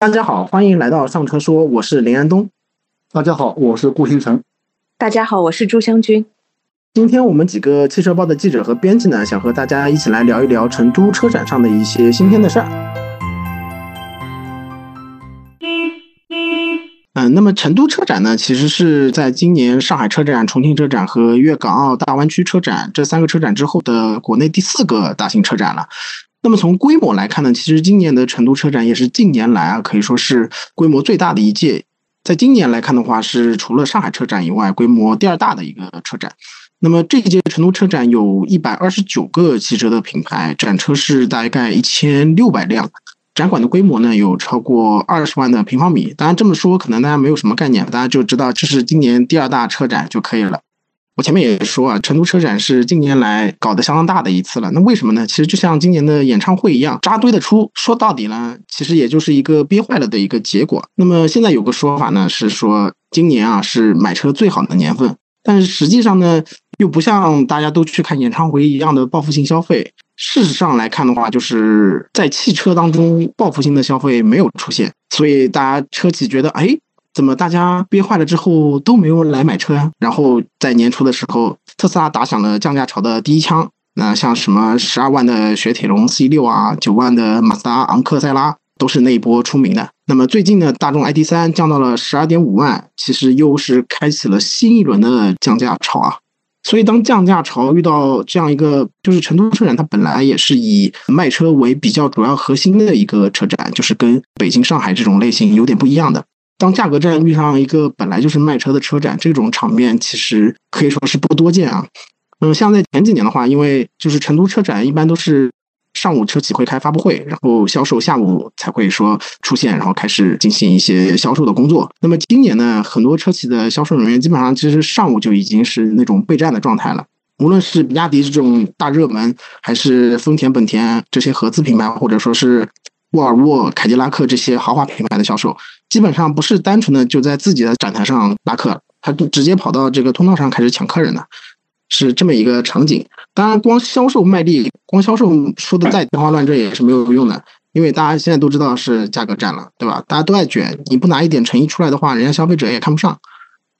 大家好，欢迎来到上车说，我是林安东。大家好，我是顾星辰。大家好，我是朱湘军。今天我们几个汽车报的记者和编辑呢，想和大家一起来聊一聊成都车展上的一些新鲜的事儿。嗯，那么成都车展呢，其实是在今年上海车展、重庆车展和粤港澳大湾区车展这三个车展之后的国内第四个大型车展了。那么从规模来看呢，其实今年的成都车展也是近年来啊可以说是规模最大的一届。在今年来看的话，是除了上海车展以外，规模第二大的一个车展。那么这一届成都车展有一百二十九个汽车的品牌，展车是大概一千六百辆，展馆的规模呢有超过二十万的平方米。当然这么说可能大家没有什么概念，大家就知道这是今年第二大车展就可以了。我前面也说啊，成都车展是近年来搞得相当大的一次了。那为什么呢？其实就像今年的演唱会一样，扎堆的出。说到底呢，其实也就是一个憋坏了的一个结果。那么现在有个说法呢，是说今年啊是买车最好的年份，但是实际上呢，又不像大家都去看演唱会一样的报复性消费。事实上来看的话，就是在汽车当中报复性的消费没有出现，所以大家车企觉得，哎。怎么大家憋坏了之后都没有来买车呀？然后在年初的时候，特斯拉打响了降价潮的第一枪。那像什么十二万的雪铁龙 C 六啊，九万的马自达昂克赛拉，都是那一波出名的。那么最近呢，大众 ID 三降到了十二点五万，其实又是开启了新一轮的降价潮啊。所以当降价潮遇到这样一个，就是成都车展，它本来也是以卖车为比较主要核心的一个车展，就是跟北京、上海这种类型有点不一样的。当价格战遇上一个本来就是卖车的车展，这种场面其实可以说是不多见啊。嗯，像在前几年的话，因为就是成都车展一般都是上午车企会开发布会，然后销售下午才会说出现，然后开始进行一些销售的工作。那么今年呢，很多车企的销售人员基本上其实上午就已经是那种备战的状态了。无论是比亚迪这种大热门，还是丰田、本田这些合资品牌，或者说是。沃尔沃、凯迪拉克这些豪华品牌的销售，基本上不是单纯的就在自己的展台上拉客，他直接跑到这个通道上开始抢客人的，是这么一个场景。当然，光销售卖力，光销售说的再天花乱坠也是没有用的，因为大家现在都知道是价格战了，对吧？大家都爱卷，你不拿一点诚意出来的话，人家消费者也看不上。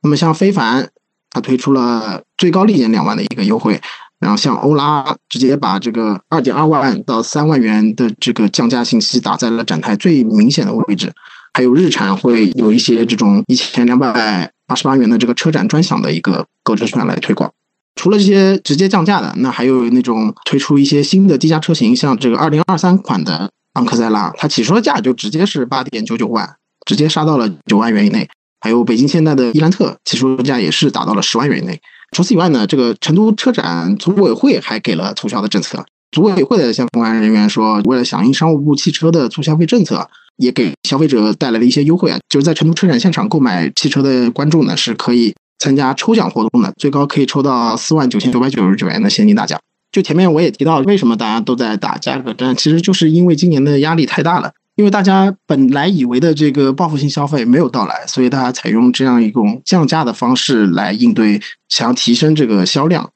那么像非凡，它推出了最高立减两万的一个优惠。然后像欧拉直接把这个二点二万到三万元的这个降价信息打在了展台最明显的位置，还有日产会有一些这种一千两百八十八元的这个车展专享的一个购置券来推广。除了这些直接降价的，那还有那种推出一些新的低价车型，像这个二零二三款的昂克赛拉，它起售价就直接是八点九九万，直接杀到了九万元以内。还有北京现代的伊兰特，起售价也是达到了十万元以内。除此以外呢，这个成都车展组委会还给了促销的政策。组委会的相关人员说，为了响应商务部汽车的促消费政策，也给消费者带来了一些优惠啊。就是在成都车展现场购买汽车的观众呢，是可以参加抽奖活动的，最高可以抽到四万九千九百九十九元的现金大奖。就前面我也提到，为什么大家都在打价格战，其实就是因为今年的压力太大了。因为大家本来以为的这个报复性消费没有到来，所以大家采用这样一种降价的方式来应对，想要提升这个销量。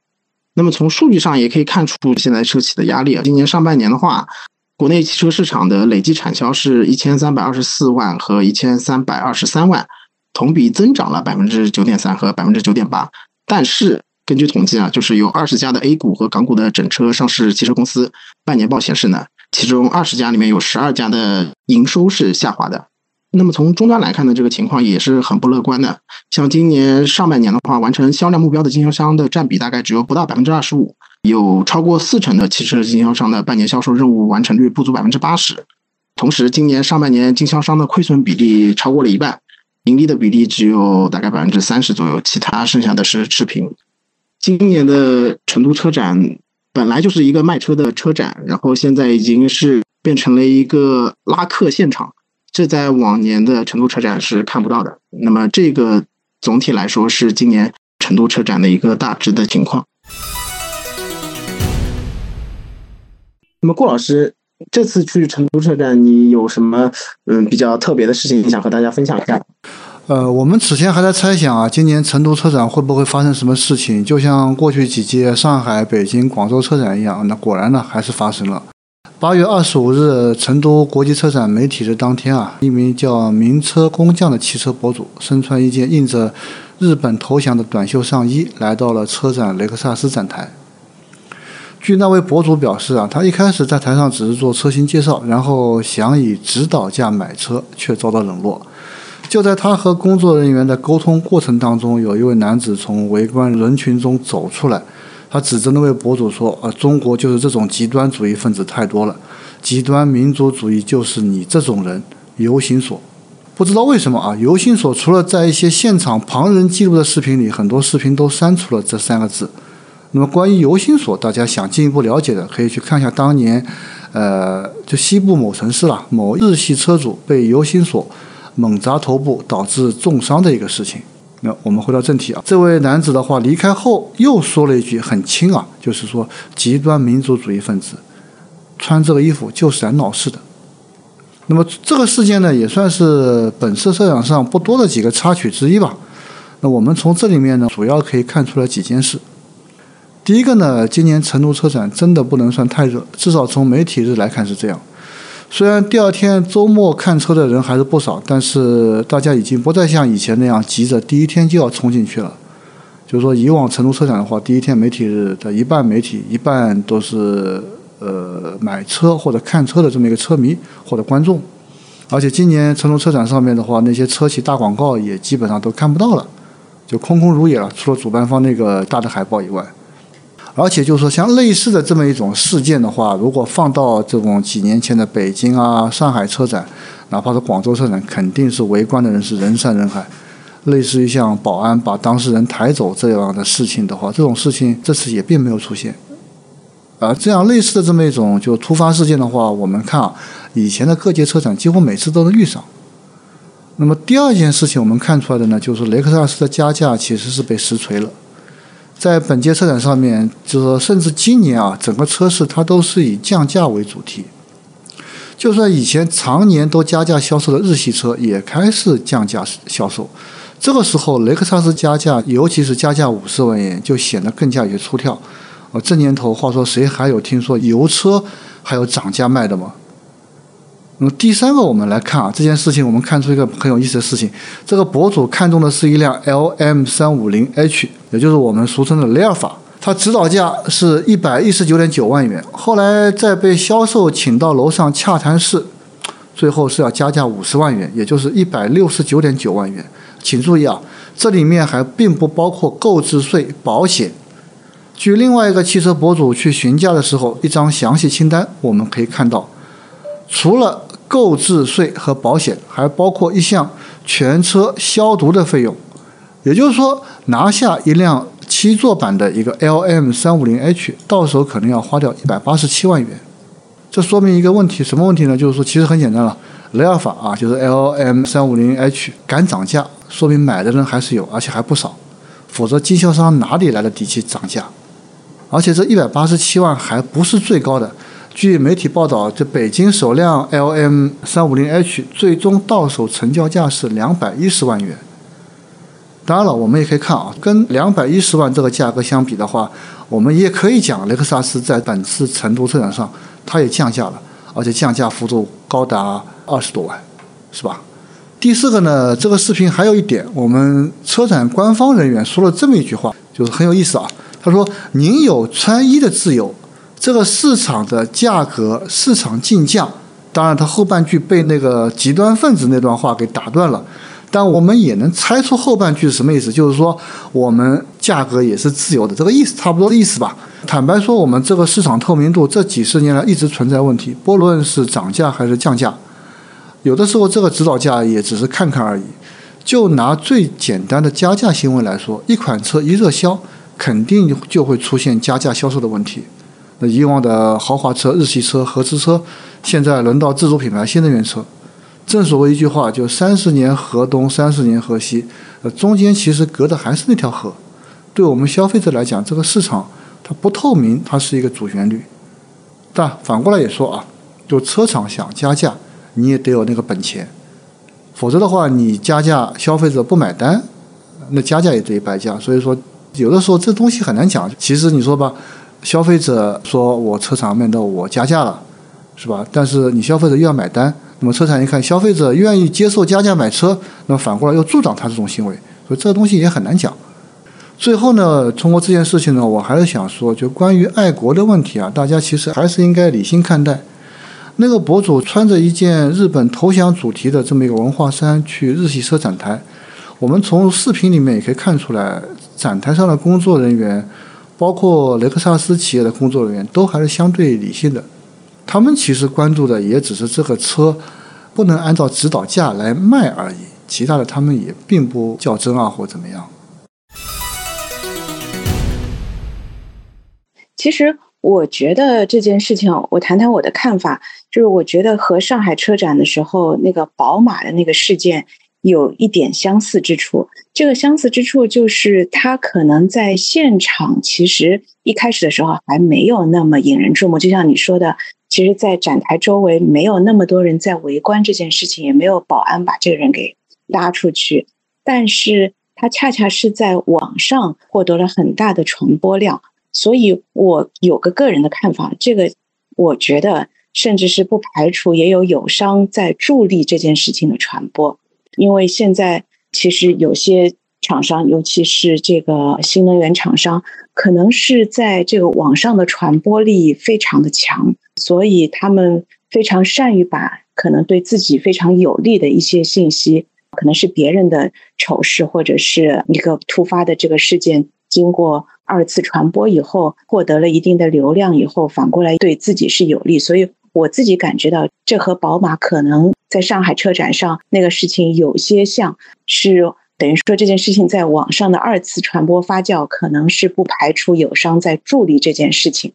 那么从数据上也可以看出现在车企的压力啊。今年上半年的话，国内汽车市场的累计产销是一千三百二十四万和一千三百二十三万，同比增长了百分之九点三和百分之九点八。但是根据统计啊，就是有二十家的 A 股和港股的整车上市汽车公司半年报显示呢。其中二十家里面有十二家的营收是下滑的，那么从终端来看呢，这个情况也是很不乐观的。像今年上半年的话，完成销量目标的经销商的占比大概只有不到百分之二十五，有超过四成的汽车经销商的半年销售任务完成率不足百分之八十。同时，今年上半年经销商的亏损比例超过了一半，盈利的比例只有大概百分之三十左右，其他剩下的是持平。今年的成都车展。本来就是一个卖车的车展，然后现在已经是变成了一个拉客现场，这在往年的成都车展是看不到的。那么这个总体来说是今年成都车展的一个大致的情况。那么顾老师这次去成都车展，你有什么嗯比较特别的事情想和大家分享一下？呃，我们此前还在猜想啊，今年成都车展会不会发生什么事情？就像过去几届上海、北京、广州车展一样，那果然呢，还是发生了。八月二十五日，成都国际车展媒体日当天啊，一名叫“名车工匠”的汽车博主，身穿一件印着日本投降的短袖上衣，来到了车展雷克萨斯展台。据那位博主表示啊，他一开始在台上只是做车型介绍，然后想以指导价买车，却遭到冷落。就在他和工作人员的沟通过程当中，有一位男子从围观人群中走出来。他指着那位博主说：“呃，中国就是这种极端主义分子太多了，极端民族主义就是你这种人。”游行所，不知道为什么啊？游行所除了在一些现场旁人记录的视频里，很多视频都删除了这三个字。那么关于游行所，大家想进一步了解的，可以去看一下当年，呃，就西部某城市了，某日系车主被游行所猛砸头部，导致重伤的一个事情。那我们回到正题啊，这位男子的话离开后又说了一句很轻啊，就是说极端民族主义分子穿这个衣服就是来闹事的。那么这个事件呢，也算是本次车展上不多的几个插曲之一吧。那我们从这里面呢，主要可以看出来几件事。第一个呢，今年成都车展真的不能算太热，至少从媒体日来看是这样。虽然第二天周末看车的人还是不少，但是大家已经不再像以前那样急着第一天就要冲进去了。就是说，以往成都车展的话，第一天媒体的一半媒体，一半都是呃买车或者看车的这么一个车迷或者观众。而且今年成都车展上面的话，那些车企大广告也基本上都看不到了，就空空如也了，除了主办方那个大的海报以外。而且就是说，像类似的这么一种事件的话，如果放到这种几年前的北京啊、上海车展，哪怕是广州车展，肯定是围观的人是人山人海。类似于像保安把当事人抬走这样的事情的话，这种事情这次也并没有出现。而这样类似的这么一种就突发事件的话，我们看啊，以前的各界车展几乎每次都能遇上。那么第二件事情我们看出来的呢，就是雷克萨斯的加价其实是被实锤了。在本届车展上面，就是说，甚至今年啊，整个车市它都是以降价为主题。就算以前常年都加价销售的日系车，也开始降价销售。这个时候，雷克萨斯加价，尤其是加价五十万元，就显得更加有些出挑。呃，这年头，话说谁还有听说油车还有涨价卖的吗？那么第三个，我们来看啊，这件事情我们看出一个很有意思的事情。这个博主看中的是一辆 L M 三五零 H，也就是我们俗称的雷尔法，它指导价是一百一十九点九万元。后来在被销售请到楼上洽谈室，最后是要加价五十万元，也就是一百六十九点九万元。请注意啊，这里面还并不包括购置税、保险。据另外一个汽车博主去询价的时候，一张详细清单我们可以看到。除了购置税和保险，还包括一项全车消毒的费用。也就是说，拿下一辆七座版的一个 L M 三五零 H，到手可能要花掉一百八十七万元。这说明一个问题，什么问题呢？就是说，其实很简单了，雷尔法啊，就是 L M 三五零 H 敢涨价，说明买的人还是有，而且还不少。否则，经销商哪里来的底气涨价？而且这一百八十七万还不是最高的。据媒体报道，这北京首辆 L M 三五零 H 最终到手成交价是两百一十万元。当然了，我们也可以看啊，跟两百一十万这个价格相比的话，我们也可以讲雷克萨斯在本次成都车展上，它也降价了，而且降价幅度高达二十多万，是吧？第四个呢，这个视频还有一点，我们车展官方人员说了这么一句话，就是很有意思啊。他说：“您有穿衣的自由。”这个市场的价格，市场竞价，当然，他后半句被那个极端分子那段话给打断了，但我们也能猜出后半句是什么意思，就是说我们价格也是自由的，这个意思差不多的意思吧。坦白说，我们这个市场透明度这几十年来一直存在问题，不论是涨价还是降价，有的时候这个指导价也只是看看而已。就拿最简单的加价行为来说，一款车一热销，肯定就会出现加价销售的问题。那以往的豪华车、日系车、合资车，现在轮到自主品牌新能源车。正所谓一句话，就三十年河东，三十年河西，呃，中间其实隔的还是那条河。对我们消费者来讲，这个市场它不透明，它是一个主旋律。但反过来也说啊，就车厂想加价，你也得有那个本钱，否则的话，你加价，消费者不买单，那加价也得白加。所以说，有的时候这东西很难讲。其实你说吧。消费者说：“我车厂面到我加价了，是吧？但是你消费者又要买单，那么车厂一看消费者愿意接受加价买车，那么反过来又助长他这种行为，所以这个东西也很难讲。最后呢，通过这件事情呢，我还是想说，就关于爱国的问题啊，大家其实还是应该理性看待。那个博主穿着一件日本投降主题的这么一个文化衫去日系车展台，我们从视频里面也可以看出来，展台上的工作人员，包括雷克萨斯企业的工作人员，都还是相对理性的。他们其实关注的也只是这个车不能按照指导价来卖而已，其他的他们也并不较真啊或怎么样。其实我觉得这件事情，我谈谈我的看法，就是我觉得和上海车展的时候那个宝马的那个事件有一点相似之处。这个相似之处就是，它可能在现场其实一开始的时候还没有那么引人注目，就像你说的，其实，在展台周围没有那么多人在围观这件事情，也没有保安把这个人给拉出去。但是，他恰恰是在网上获得了很大的传播量。所以我有个个人的看法，这个我觉得甚至是不排除也有友商在助力这件事情的传播，因为现在其实有些厂商，尤其是这个新能源厂商，可能是在这个网上的传播力非常的强，所以他们非常善于把可能对自己非常有利的一些信息，可能是别人的丑事或者是一个突发的这个事件。经过二次传播以后，获得了一定的流量以后，反过来对自己是有利。所以我自己感觉到，这和宝马可能在上海车展上那个事情有些像，是等于说这件事情在网上的二次传播发酵，可能是不排除友商在助力这件事情。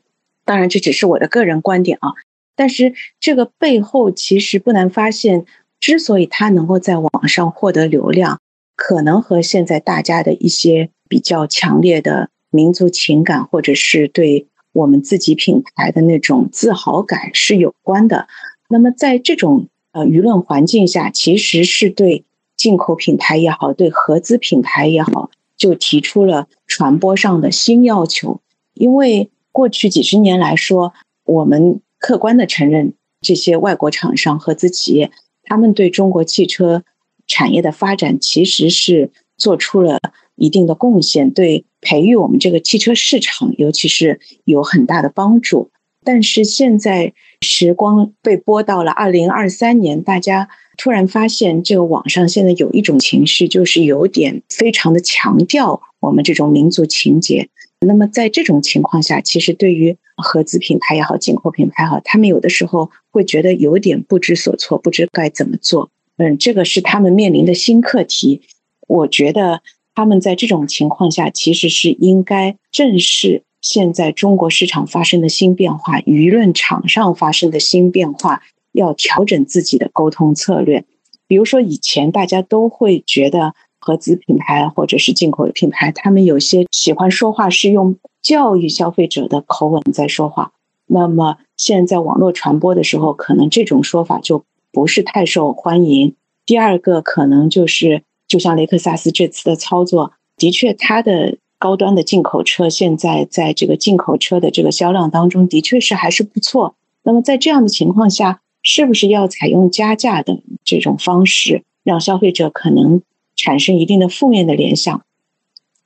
当然，这只是我的个人观点啊。但是这个背后其实不难发现，之所以它能够在网上获得流量，可能和现在大家的一些。比较强烈的民族情感，或者是对我们自己品牌的那种自豪感是有关的。那么，在这种呃舆论环境下，其实是对进口品牌也好，对合资品牌也好，就提出了传播上的新要求。因为过去几十年来说，我们客观的承认，这些外国厂商、合资企业，他们对中国汽车产业的发展其实是做出了。一定的贡献，对培育我们这个汽车市场，尤其是有很大的帮助。但是现在时光被拨到了二零二三年，大家突然发现，这个网上现在有一种情绪，就是有点非常的强调我们这种民族情节。那么在这种情况下，其实对于合资品牌也好，进口品牌也好，他们有的时候会觉得有点不知所措，不知该怎么做。嗯，这个是他们面临的新课题。我觉得。他们在这种情况下，其实是应该正视现在中国市场发生的新变化，舆论场上发生的新变化，要调整自己的沟通策略。比如说，以前大家都会觉得合资品牌或者是进口的品牌，他们有些喜欢说话是用教育消费者的口吻在说话。那么，现在网络传播的时候，可能这种说法就不是太受欢迎。第二个可能就是。就像雷克萨斯这次的操作，的确，它的高端的进口车现在在这个进口车的这个销量当中，的确是还是不错。那么在这样的情况下，是不是要采用加价的这种方式，让消费者可能产生一定的负面的联想？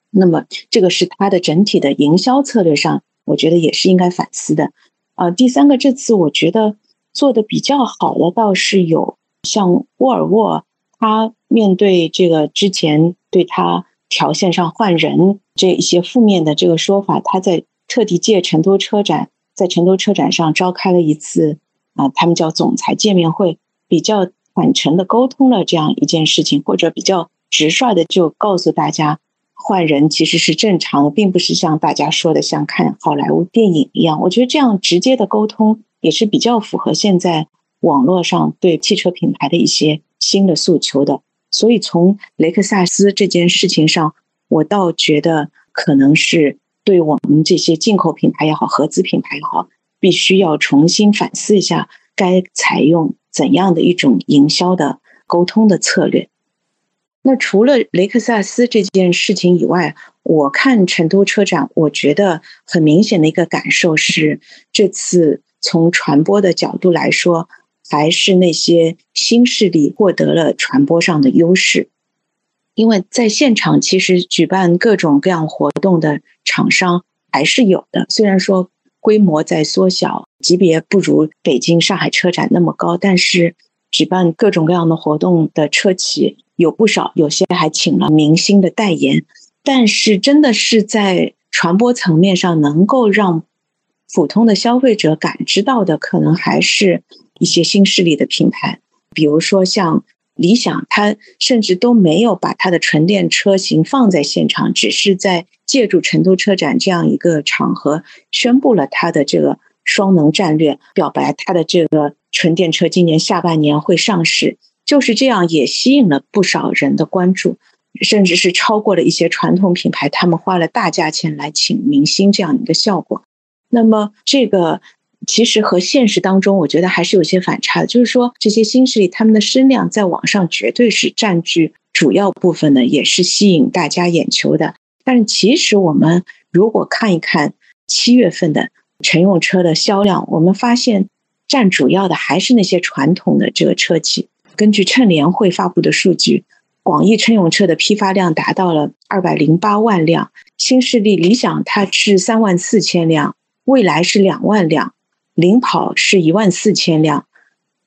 那么这个是它的整体的营销策略上，我觉得也是应该反思的。啊，第三个，这次我觉得做的比较好的倒是有像沃尔沃。他面对这个之前对他条线上换人这一些负面的这个说法，他在特地借成都车展，在成都车展上召开了一次啊，他们叫总裁见面会，比较坦诚的沟通了这样一件事情，或者比较直率的就告诉大家，换人其实是正常的，并不是像大家说的像看好莱坞电影一样。我觉得这样直接的沟通也是比较符合现在网络上对汽车品牌的一些。新的诉求的，所以从雷克萨斯这件事情上，我倒觉得可能是对我们这些进口品牌也好，合资品牌也好，必须要重新反思一下，该采用怎样的一种营销的沟通的策略。那除了雷克萨斯这件事情以外，我看成都车展，我觉得很明显的一个感受是，这次从传播的角度来说，还是那些新势力获得了传播上的优势。因为在现场，其实举办各种各样活动的厂商还是有的，虽然说规模在缩小，级别不如北京、上海车展那么高，但是举办各种各样的活动的车企有不少，有些还请了明星的代言。但是，真的是在传播层面上能够让普通的消费者感知到的，可能还是一些新势力的品牌，比如说像。理想，它甚至都没有把它的纯电车型放在现场，只是在借助成都车展这样一个场合，宣布了它的这个双能战略，表白它的这个纯电车今年下半年会上市。就是这样，也吸引了不少人的关注，甚至是超过了一些传统品牌，他们花了大价钱来请明星这样一个效果。那么这个。其实和现实当中，我觉得还是有些反差的。就是说，这些新势力他们的声量在网上绝对是占据主要部分的，也是吸引大家眼球的。但是，其实我们如果看一看七月份的乘用车的销量，我们发现占主要的还是那些传统的这个车企。根据乘联会发布的数据，广义乘用车的批发量达到了二百零八万辆，新势力理想它是三万四千辆，蔚来是两万辆。领跑是一万四千辆，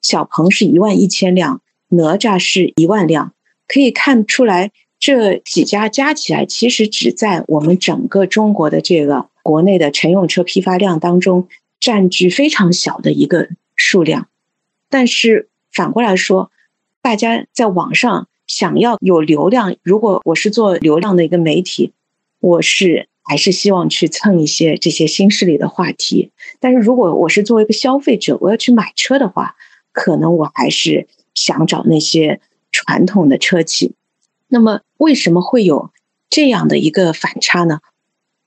小鹏是一万一千辆，哪吒是一万辆。可以看出来，这几家加起来，其实只在我们整个中国的这个国内的乘用车批发量当中占据非常小的一个数量。但是反过来说，大家在网上想要有流量，如果我是做流量的一个媒体，我是。还是希望去蹭一些这些新势力的话题，但是如果我是作为一个消费者，我要去买车的话，可能我还是想找那些传统的车企。那么为什么会有这样的一个反差呢？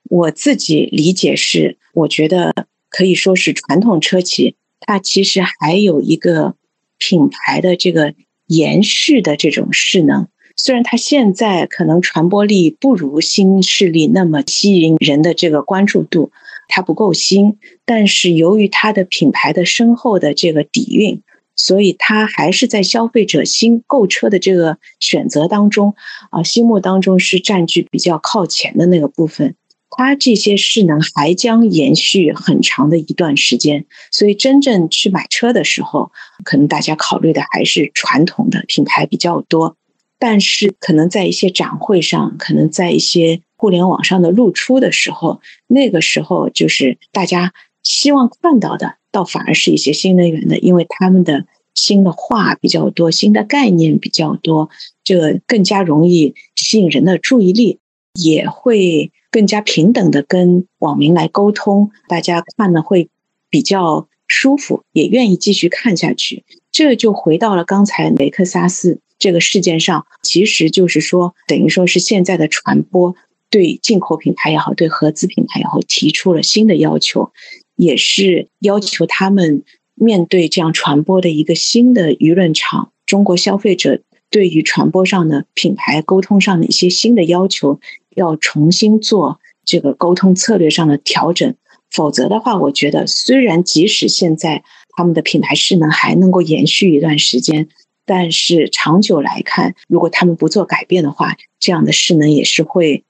我自己理解是，我觉得可以说是传统车企，它其实还有一个品牌的这个延续的这种势能。虽然它现在可能传播力不如新势力那么吸引人的这个关注度，它不够新，但是由于它的品牌的深厚的这个底蕴，所以它还是在消费者新购车的这个选择当中啊，心目当中是占据比较靠前的那个部分。它这些势能还将延续很长的一段时间，所以真正去买车的时候，可能大家考虑的还是传统的品牌比较多。但是，可能在一些展会上，可能在一些互联网上的露出的时候，那个时候就是大家希望看到的，倒反而是一些新能源的，因为他们的新的话比较多，新的概念比较多，这更加容易吸引人的注意力，也会更加平等的跟网民来沟通，大家看的会比较舒服，也愿意继续看下去。这就回到了刚才雷克萨斯。这个事件上，其实就是说，等于说是现在的传播对进口品牌也好，对合资品牌也好，提出了新的要求，也是要求他们面对这样传播的一个新的舆论场。中国消费者对于传播上的品牌沟通上的一些新的要求，要重新做这个沟通策略上的调整。否则的话，我觉得虽然即使现在他们的品牌势能还能够延续一段时间。但是长久来看，如果他们不做改变的话，这样的势能也是会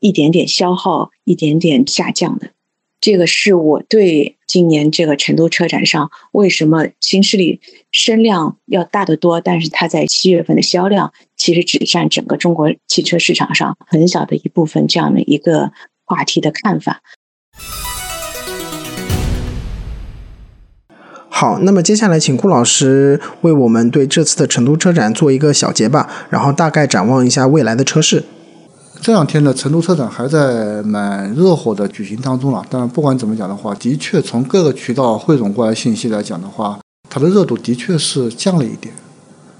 一点点消耗、一点点下降的。这个是我对今年这个成都车展上为什么新势力声量要大得多，但是它在七月份的销量其实只占整个中国汽车市场上很小的一部分这样的一个话题的看法。好，那么接下来请顾老师为我们对这次的成都车展做一个小结吧，然后大概展望一下未来的车市。这两天呢成都车展还在蛮热火的举行当中了，但不管怎么讲的话，的确从各个渠道汇总过来信息来讲的话，它的热度的确是降了一点。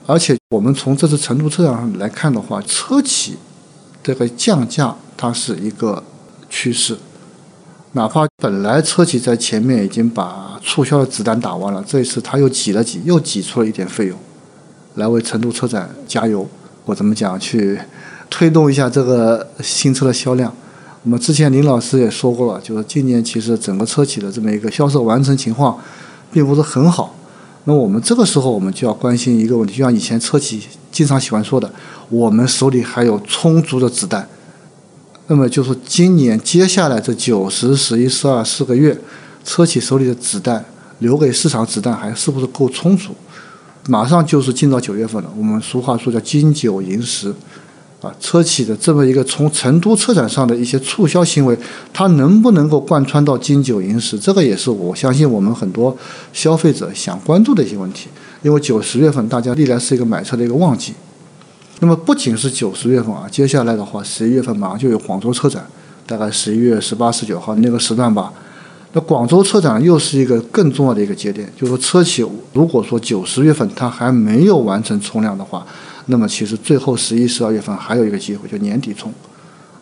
而且我们从这次成都车展上来看的话，车企这个降价它是一个趋势。哪怕本来车企在前面已经把促销的子弹打完了，这一次他又挤了挤，又挤出了一点费用，来为成都车展加油。我怎么讲？去推动一下这个新车的销量。我们之前林老师也说过了，就是今年其实整个车企的这么一个销售完成情况，并不是很好。那我们这个时候我们就要关心一个问题，就像以前车企经常喜欢说的，我们手里还有充足的子弹。那么就是今年接下来这九十、十一、十二四个月，车企手里的子弹留给市场子弹还是不是够充足？马上就是进到九月份了，我们俗话说叫金九银十。啊，车企的这么一个从成都车展上的一些促销行为，它能不能够贯穿到金九银十？这个也是我相信我们很多消费者想关注的一些问题。因为九十月份大家历来是一个买车的一个旺季，那么不仅是九十月份啊，接下来的话，十一月份马上就有广州车展，大概十一月十八、十九号那个时段吧。那广州车展又是一个更重要的一个节点，就是说车企如果说九十月份它还没有完成冲量的话。那么其实最后十一、十二月份还有一个机会，就年底冲。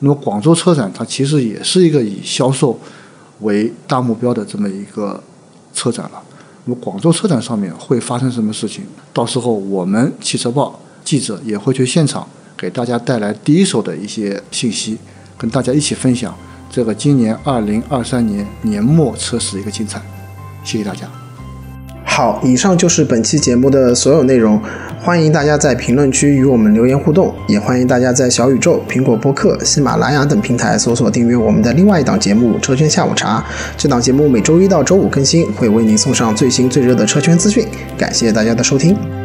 那么广州车展它其实也是一个以销售为大目标的这么一个车展了。那么广州车展上面会发生什么事情？到时候我们汽车报记者也会去现场给大家带来第一手的一些信息，跟大家一起分享这个今年二零二三年年末车市的一个精彩。谢谢大家。好，以上就是本期节目的所有内容。欢迎大家在评论区与我们留言互动，也欢迎大家在小宇宙、苹果播客、喜马拉雅等平台搜索订阅我们的另外一档节目《车圈下午茶》。这档节目每周一到周五更新，会为您送上最新最热的车圈资讯。感谢大家的收听。